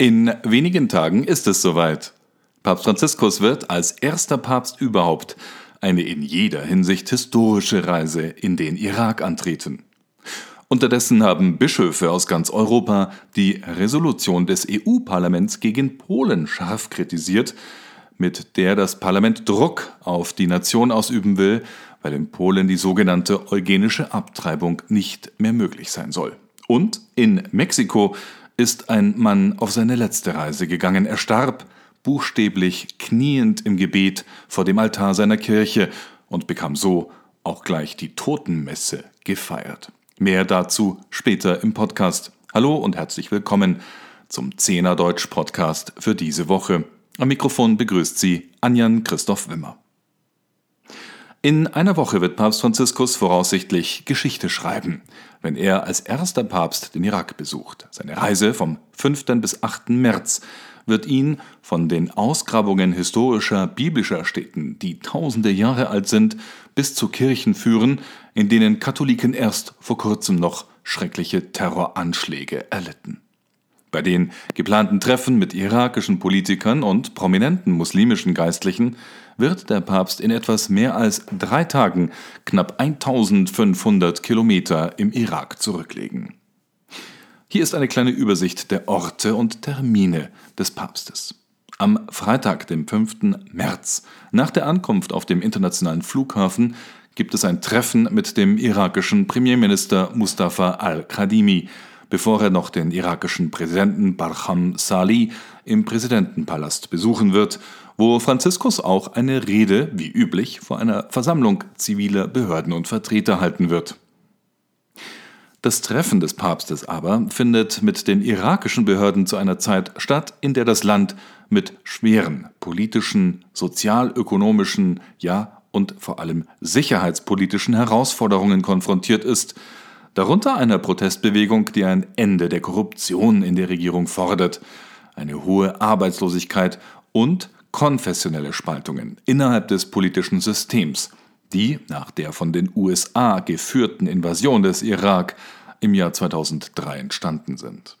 In wenigen Tagen ist es soweit. Papst Franziskus wird als erster Papst überhaupt eine in jeder Hinsicht historische Reise in den Irak antreten. Unterdessen haben Bischöfe aus ganz Europa die Resolution des EU-Parlaments gegen Polen scharf kritisiert, mit der das Parlament Druck auf die Nation ausüben will, weil in Polen die sogenannte eugenische Abtreibung nicht mehr möglich sein soll. Und in Mexiko ist ein Mann auf seine letzte Reise gegangen. Er starb buchstäblich kniend im Gebet vor dem Altar seiner Kirche und bekam so auch gleich die Totenmesse gefeiert. Mehr dazu später im Podcast. Hallo und herzlich willkommen zum Zehner Deutsch Podcast für diese Woche. Am Mikrofon begrüßt Sie Anjan Christoph Wimmer. In einer Woche wird Papst Franziskus voraussichtlich Geschichte schreiben, wenn er als erster Papst den Irak besucht. Seine Reise vom 5. bis 8. März wird ihn von den Ausgrabungen historischer biblischer Städten, die tausende Jahre alt sind, bis zu Kirchen führen, in denen Katholiken erst vor kurzem noch schreckliche Terroranschläge erlitten. Bei den geplanten Treffen mit irakischen Politikern und prominenten muslimischen Geistlichen wird der Papst in etwas mehr als drei Tagen knapp 1500 Kilometer im Irak zurücklegen. Hier ist eine kleine Übersicht der Orte und Termine des Papstes. Am Freitag, dem 5. März, nach der Ankunft auf dem internationalen Flughafen, gibt es ein Treffen mit dem irakischen Premierminister Mustafa al-Khadimi, bevor er noch den irakischen Präsidenten Barham Salih im Präsidentenpalast besuchen wird, wo Franziskus auch eine Rede, wie üblich, vor einer Versammlung ziviler Behörden und Vertreter halten wird. Das Treffen des Papstes aber findet mit den irakischen Behörden zu einer Zeit statt, in der das Land mit schweren politischen, sozialökonomischen, ja und vor allem sicherheitspolitischen Herausforderungen konfrontiert ist, darunter einer Protestbewegung, die ein Ende der Korruption in der Regierung fordert, eine hohe Arbeitslosigkeit und konfessionelle Spaltungen innerhalb des politischen Systems, die nach der von den USA geführten Invasion des Irak im Jahr 2003 entstanden sind.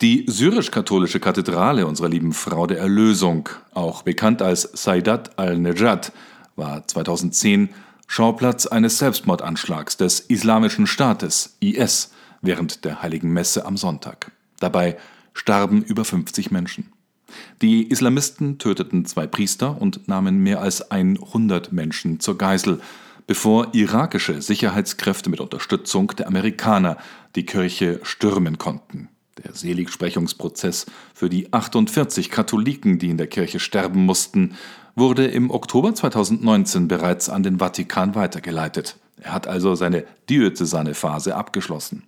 Die syrisch-katholische Kathedrale unserer lieben Frau der Erlösung, auch bekannt als Saidat al-Nejad, war 2010 Schauplatz eines Selbstmordanschlags des Islamischen Staates IS während der heiligen Messe am Sonntag. Dabei starben über 50 Menschen. Die Islamisten töteten zwei Priester und nahmen mehr als 100 Menschen zur Geisel, bevor irakische Sicherheitskräfte mit Unterstützung der Amerikaner die Kirche stürmen konnten. Der Seligsprechungsprozess für die 48 Katholiken, die in der Kirche sterben mussten, wurde im Oktober 2019 bereits an den Vatikan weitergeleitet. Er hat also seine diözesane Phase abgeschlossen.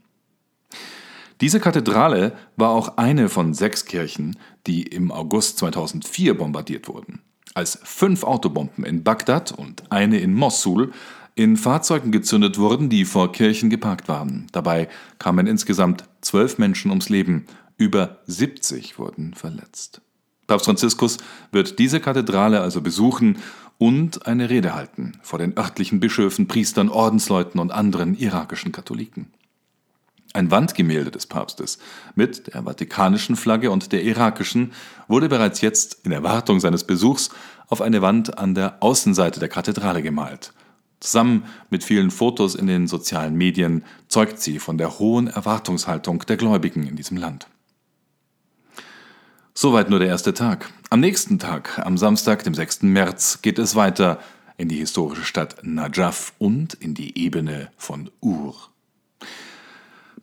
Diese Kathedrale war auch eine von sechs Kirchen, die im August 2004 bombardiert wurden. Als fünf Autobomben in Bagdad und eine in Mossul in Fahrzeugen gezündet wurden, die vor Kirchen geparkt waren. Dabei kamen insgesamt zwölf Menschen ums Leben, über 70 wurden verletzt. Papst Franziskus wird diese Kathedrale also besuchen und eine Rede halten vor den örtlichen Bischöfen, Priestern, Ordensleuten und anderen irakischen Katholiken. Ein Wandgemälde des Papstes mit der vatikanischen Flagge und der irakischen wurde bereits jetzt in Erwartung seines Besuchs auf eine Wand an der Außenseite der Kathedrale gemalt. Zusammen mit vielen Fotos in den sozialen Medien zeugt sie von der hohen Erwartungshaltung der Gläubigen in diesem Land. Soweit nur der erste Tag. Am nächsten Tag, am Samstag, dem 6. März, geht es weiter in die historische Stadt Najaf und in die Ebene von Ur.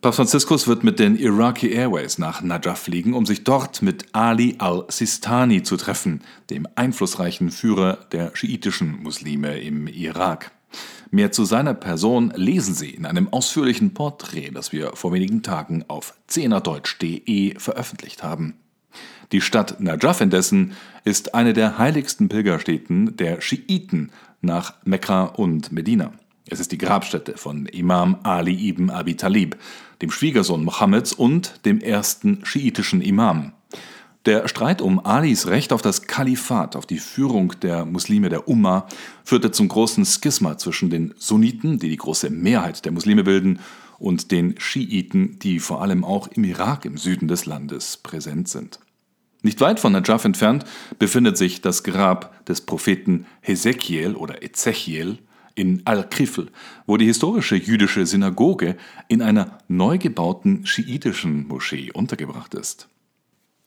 Papst Franziskus wird mit den Iraqi Airways nach Najaf fliegen, um sich dort mit Ali al-Sistani zu treffen, dem einflussreichen Führer der schiitischen Muslime im Irak. Mehr zu seiner Person lesen Sie in einem ausführlichen Porträt, das wir vor wenigen Tagen auf zehnerdeutsch.de veröffentlicht haben. Die Stadt Najaf indessen ist eine der heiligsten Pilgerstätten der Schiiten nach Mekka und Medina. Es ist die Grabstätte von Imam Ali ibn Abi Talib, dem Schwiegersohn Mohammeds und dem ersten schiitischen Imam. Der Streit um Alis Recht auf das Kalifat, auf die Führung der Muslime der Umma, führte zum großen Schisma zwischen den Sunniten, die die große Mehrheit der Muslime bilden, und den Schiiten, die vor allem auch im Irak im Süden des Landes präsent sind. Nicht weit von Najaf entfernt befindet sich das Grab des Propheten Hesekiel oder Ezechiel in Al-Krifl, wo die historische jüdische Synagoge in einer neu gebauten schiitischen Moschee untergebracht ist.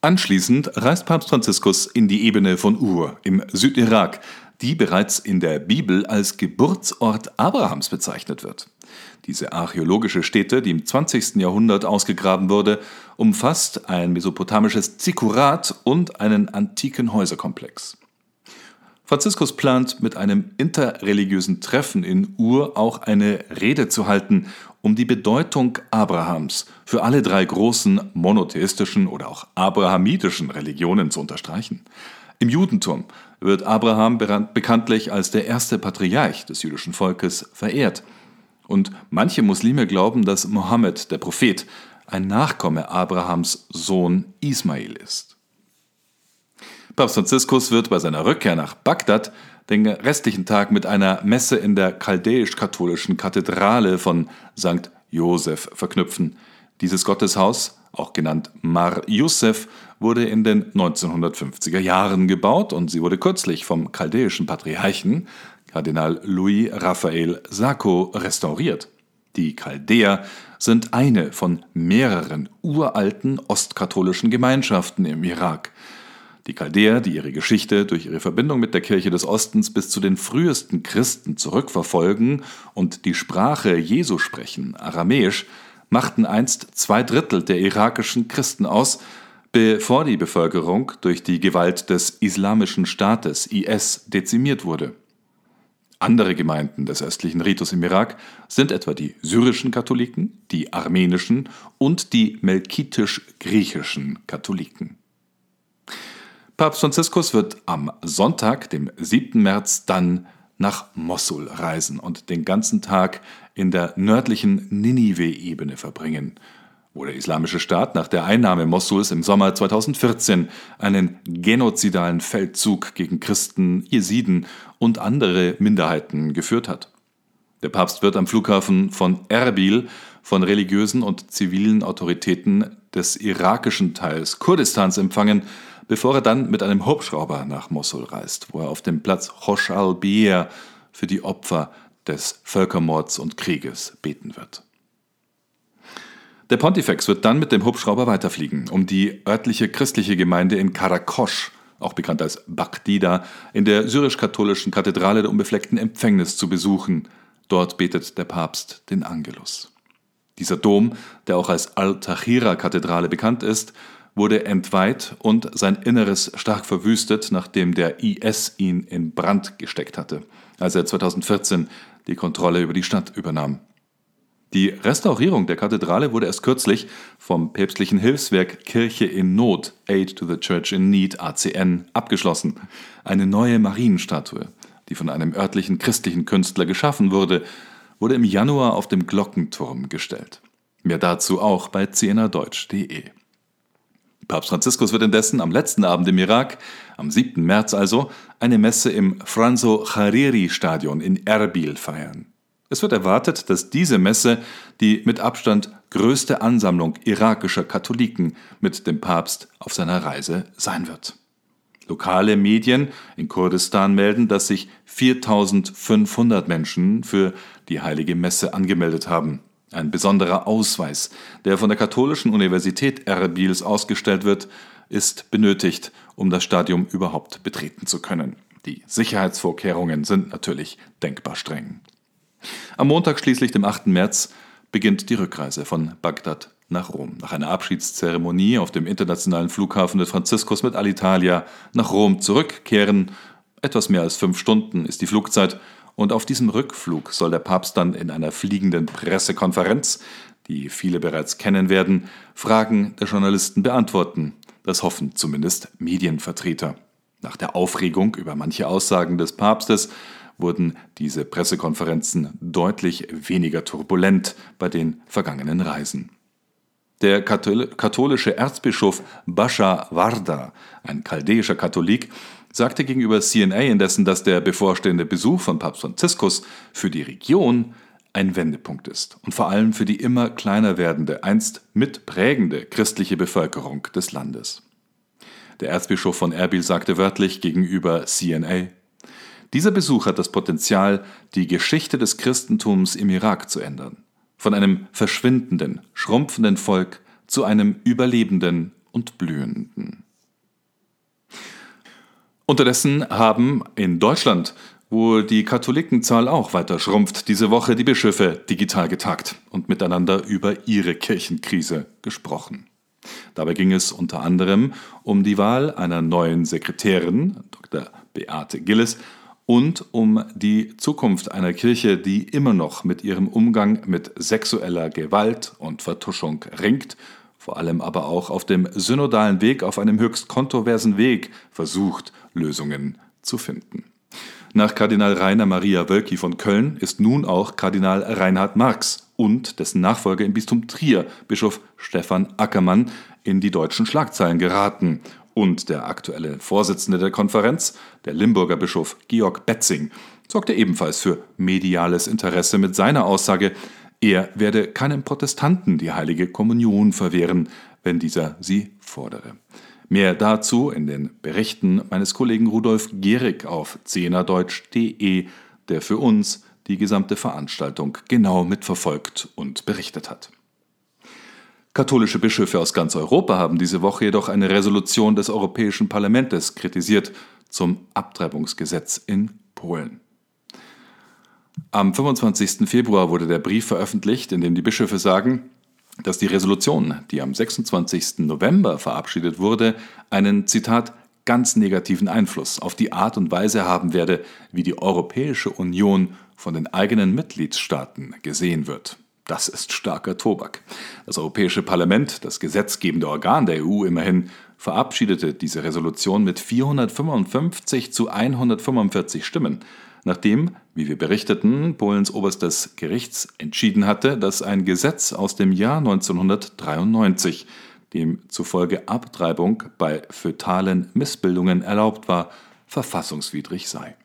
Anschließend reist Papst Franziskus in die Ebene von Ur im Südirak, die bereits in der Bibel als Geburtsort Abrahams bezeichnet wird. Diese archäologische Stätte, die im 20. Jahrhundert ausgegraben wurde, umfasst ein mesopotamisches Zikkurat und einen antiken Häuserkomplex. Franziskus plant mit einem interreligiösen Treffen in Ur auch eine Rede zu halten, um die Bedeutung Abrahams für alle drei großen monotheistischen oder auch abrahamitischen Religionen zu unterstreichen. Im Judentum wird Abraham bekanntlich als der erste Patriarch des jüdischen Volkes verehrt. Und manche Muslime glauben, dass Mohammed, der Prophet, ein Nachkomme Abrahams Sohn Ismail ist. Papst Franziskus wird bei seiner Rückkehr nach Bagdad den restlichen Tag mit einer Messe in der chaldäisch-katholischen Kathedrale von St. Joseph verknüpfen. Dieses Gotteshaus, auch genannt Mar Yusef, wurde in den 1950er Jahren gebaut und sie wurde kürzlich vom chaldäischen Patriarchen Kardinal Louis Raphael Sacco restauriert. Die Chaldäer sind eine von mehreren uralten ostkatholischen Gemeinschaften im Irak. Die Chaldäer, die ihre Geschichte durch ihre Verbindung mit der Kirche des Ostens bis zu den frühesten Christen zurückverfolgen und die Sprache Jesu sprechen, Aramäisch, machten einst zwei Drittel der irakischen Christen aus, bevor die Bevölkerung durch die Gewalt des Islamischen Staates IS dezimiert wurde. Andere Gemeinden des östlichen Ritus im Irak sind etwa die syrischen Katholiken, die armenischen und die melkitisch-griechischen Katholiken. Papst Franziskus wird am Sonntag, dem 7. März, dann nach Mossul reisen und den ganzen Tag in der nördlichen Ninive-Ebene verbringen, wo der Islamische Staat nach der Einnahme Mossuls im Sommer 2014 einen genozidalen Feldzug gegen Christen, Jesiden und andere Minderheiten geführt hat. Der Papst wird am Flughafen von Erbil von religiösen und zivilen Autoritäten des irakischen Teils Kurdistans empfangen, bevor er dann mit einem Hubschrauber nach Mosul reist, wo er auf dem Platz Hosh al-Bir für die Opfer des Völkermords und Krieges beten wird. Der Pontifex wird dann mit dem Hubschrauber weiterfliegen, um die örtliche christliche Gemeinde in Karakosch, auch bekannt als Bagdida, in der syrisch-katholischen Kathedrale der unbefleckten Empfängnis zu besuchen. Dort betet der Papst den Angelus. Dieser Dom, der auch als Al-Tahira-Kathedrale bekannt ist, wurde entweiht und sein Inneres stark verwüstet, nachdem der IS ihn in Brand gesteckt hatte, als er 2014 die Kontrolle über die Stadt übernahm. Die Restaurierung der Kathedrale wurde erst kürzlich vom päpstlichen Hilfswerk Kirche in Not, Aid to the Church in Need, ACN, abgeschlossen. Eine neue Marienstatue, die von einem örtlichen christlichen Künstler geschaffen wurde, wurde im Januar auf dem Glockenturm gestellt. Mehr dazu auch bei cnadeutsch.de. Papst Franziskus wird indessen am letzten Abend im Irak, am 7. März also, eine Messe im Franzo Hariri Stadion in Erbil feiern. Es wird erwartet, dass diese Messe die mit Abstand größte Ansammlung irakischer Katholiken mit dem Papst auf seiner Reise sein wird. Lokale Medien in Kurdistan melden, dass sich 4500 Menschen für die heilige Messe angemeldet haben. Ein besonderer Ausweis, der von der Katholischen Universität Erbils ausgestellt wird, ist benötigt, um das Stadium überhaupt betreten zu können. Die Sicherheitsvorkehrungen sind natürlich denkbar streng. Am Montag schließlich, dem 8. März, beginnt die Rückreise von Bagdad nach Rom. Nach einer Abschiedszeremonie auf dem internationalen Flughafen des Franziskus mit Alitalia nach Rom zurückkehren. Etwas mehr als fünf Stunden ist die Flugzeit und auf diesem Rückflug soll der Papst dann in einer fliegenden Pressekonferenz, die viele bereits kennen werden, Fragen der Journalisten beantworten. Das hoffen zumindest Medienvertreter. Nach der Aufregung über manche Aussagen des Papstes wurden diese Pressekonferenzen deutlich weniger turbulent bei den vergangenen Reisen. Der katholische Erzbischof Bascha Warda, ein chaldäischer Katholik, sagte gegenüber CNA indessen, dass der bevorstehende Besuch von Papst Franziskus für die Region ein Wendepunkt ist und vor allem für die immer kleiner werdende, einst mitprägende christliche Bevölkerung des Landes. Der Erzbischof von Erbil sagte wörtlich gegenüber CNA, dieser Besuch hat das Potenzial, die Geschichte des Christentums im Irak zu ändern. Von einem verschwindenden, schrumpfenden Volk zu einem überlebenden und blühenden. Unterdessen haben in Deutschland, wo die Katholikenzahl auch weiter schrumpft, diese Woche die Bischöfe digital getagt und miteinander über ihre Kirchenkrise gesprochen. Dabei ging es unter anderem um die Wahl einer neuen Sekretärin, Dr. Beate Gilles, und um die Zukunft einer Kirche, die immer noch mit ihrem Umgang mit sexueller Gewalt und Vertuschung ringt, vor allem aber auch auf dem synodalen Weg, auf einem höchst kontroversen Weg versucht, Lösungen zu finden. Nach Kardinal Rainer Maria Wölki von Köln ist nun auch Kardinal Reinhard Marx und dessen Nachfolger im Bistum Trier, Bischof Stefan Ackermann, in die deutschen Schlagzeilen geraten und der aktuelle Vorsitzende der Konferenz, der Limburger Bischof Georg Betzing, sorgte ebenfalls für mediales Interesse mit seiner Aussage, er werde keinem Protestanten die heilige Kommunion verwehren, wenn dieser sie fordere. Mehr dazu in den Berichten meines Kollegen Rudolf Gehrig auf zehnerdeutsch.de, der für uns die gesamte Veranstaltung genau mitverfolgt und berichtet hat. Katholische Bischöfe aus ganz Europa haben diese Woche jedoch eine Resolution des Europäischen Parlaments kritisiert zum Abtreibungsgesetz in Polen. Am 25. Februar wurde der Brief veröffentlicht, in dem die Bischöfe sagen, dass die Resolution, die am 26. November verabschiedet wurde, einen Zitat ganz negativen Einfluss auf die Art und Weise haben werde, wie die Europäische Union von den eigenen Mitgliedstaaten gesehen wird. Das ist starker Tobak. Das Europäische Parlament, das gesetzgebende Organ der EU immerhin, verabschiedete diese Resolution mit 455 zu 145 Stimmen, nachdem, wie wir berichteten, Polens oberstes Gerichts entschieden hatte, dass ein Gesetz aus dem Jahr 1993, dem zufolge Abtreibung bei fötalen Missbildungen erlaubt war, verfassungswidrig sei.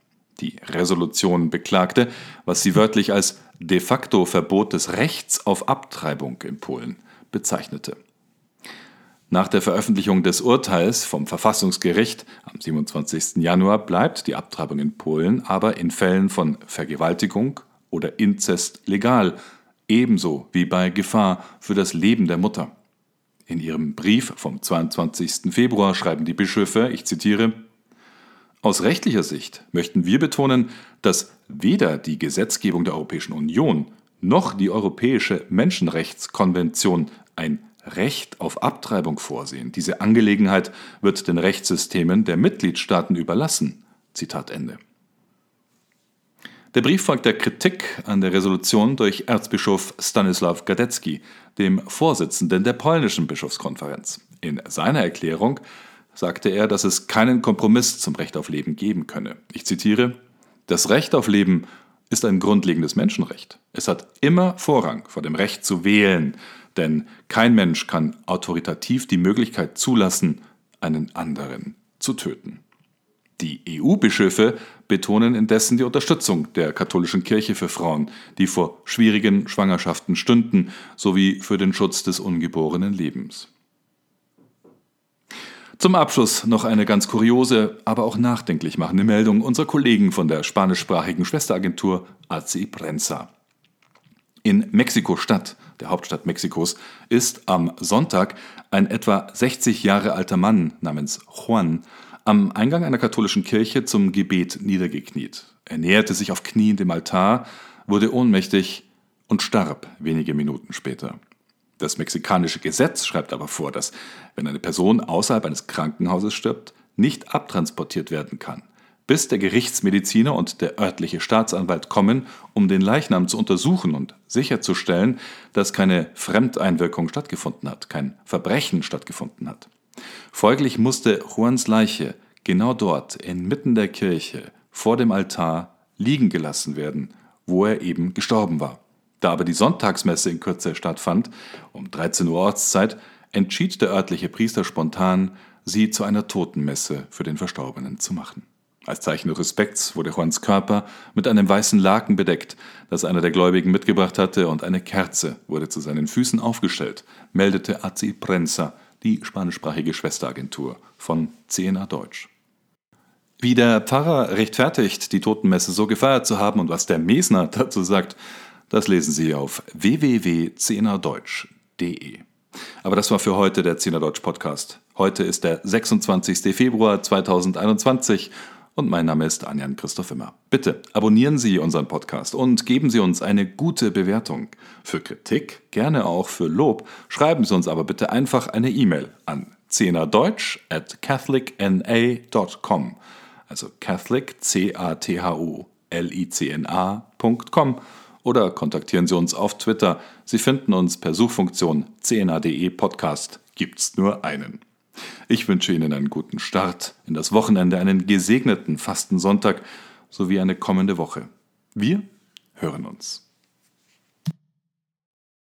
Die Resolution beklagte, was sie wörtlich als de facto Verbot des Rechts auf Abtreibung in Polen bezeichnete. Nach der Veröffentlichung des Urteils vom Verfassungsgericht am 27. Januar bleibt die Abtreibung in Polen aber in Fällen von Vergewaltigung oder Inzest legal, ebenso wie bei Gefahr für das Leben der Mutter. In ihrem Brief vom 22. Februar schreiben die Bischöfe, ich zitiere, aus rechtlicher Sicht möchten wir betonen, dass weder die Gesetzgebung der Europäischen Union noch die Europäische Menschenrechtskonvention ein Recht auf Abtreibung vorsehen. Diese Angelegenheit wird den Rechtssystemen der Mitgliedstaaten überlassen. Zitat Ende. Der Brief folgt der Kritik an der Resolution durch Erzbischof Stanislaw Gadecki, dem Vorsitzenden der polnischen Bischofskonferenz. In seiner Erklärung sagte er, dass es keinen Kompromiss zum Recht auf Leben geben könne. Ich zitiere Das Recht auf Leben ist ein grundlegendes Menschenrecht. Es hat immer Vorrang vor dem Recht zu wählen, denn kein Mensch kann autoritativ die Möglichkeit zulassen, einen anderen zu töten. Die EU-Bischöfe betonen indessen die Unterstützung der katholischen Kirche für Frauen, die vor schwierigen Schwangerschaften stünden, sowie für den Schutz des ungeborenen Lebens. Zum Abschluss noch eine ganz kuriose, aber auch nachdenklich machende Meldung unserer Kollegen von der spanischsprachigen Schwesteragentur AC Prensa. In Mexiko-Stadt, der Hauptstadt Mexikos, ist am Sonntag ein etwa 60 Jahre alter Mann namens Juan am Eingang einer katholischen Kirche zum Gebet niedergekniet. Er näherte sich auf Knien dem Altar, wurde ohnmächtig und starb wenige Minuten später. Das mexikanische Gesetz schreibt aber vor, dass, wenn eine Person außerhalb eines Krankenhauses stirbt, nicht abtransportiert werden kann, bis der Gerichtsmediziner und der örtliche Staatsanwalt kommen, um den Leichnam zu untersuchen und sicherzustellen, dass keine Fremdeinwirkung stattgefunden hat, kein Verbrechen stattgefunden hat. Folglich musste Juans Leiche genau dort, inmitten der Kirche, vor dem Altar, liegen gelassen werden, wo er eben gestorben war. Da aber die Sonntagsmesse in Kürze stattfand, um 13 Uhr Ortszeit, entschied der örtliche Priester spontan, sie zu einer Totenmesse für den Verstorbenen zu machen. Als Zeichen Respekts wurde Juans Körper mit einem weißen Laken bedeckt, das einer der Gläubigen mitgebracht hatte, und eine Kerze wurde zu seinen Füßen aufgestellt, meldete Azi Prensa, die spanischsprachige Schwesteragentur von CNA Deutsch. Wie der Pfarrer rechtfertigt, die Totenmesse so gefeiert zu haben und was der Mesner dazu sagt, das lesen Sie auf www.zehnerdeutsch.de. Aber das war für heute der Zehnerdeutsch Podcast. Heute ist der 26. Februar 2021 und mein Name ist Anjan Christoph Immer. Bitte abonnieren Sie unseren Podcast und geben Sie uns eine gute Bewertung. Für Kritik, gerne auch für Lob, schreiben Sie uns aber bitte einfach eine E-Mail an zehnerdeutsch at catholicna.com. Also Catholic, C-A-T-H-O-L-I-C-N-A.com oder kontaktieren Sie uns auf Twitter. Sie finden uns per Suchfunktion cna.de Podcast. Gibt's nur einen. Ich wünsche Ihnen einen guten Start in das Wochenende, einen gesegneten Fastensonntag sowie eine kommende Woche. Wir hören uns.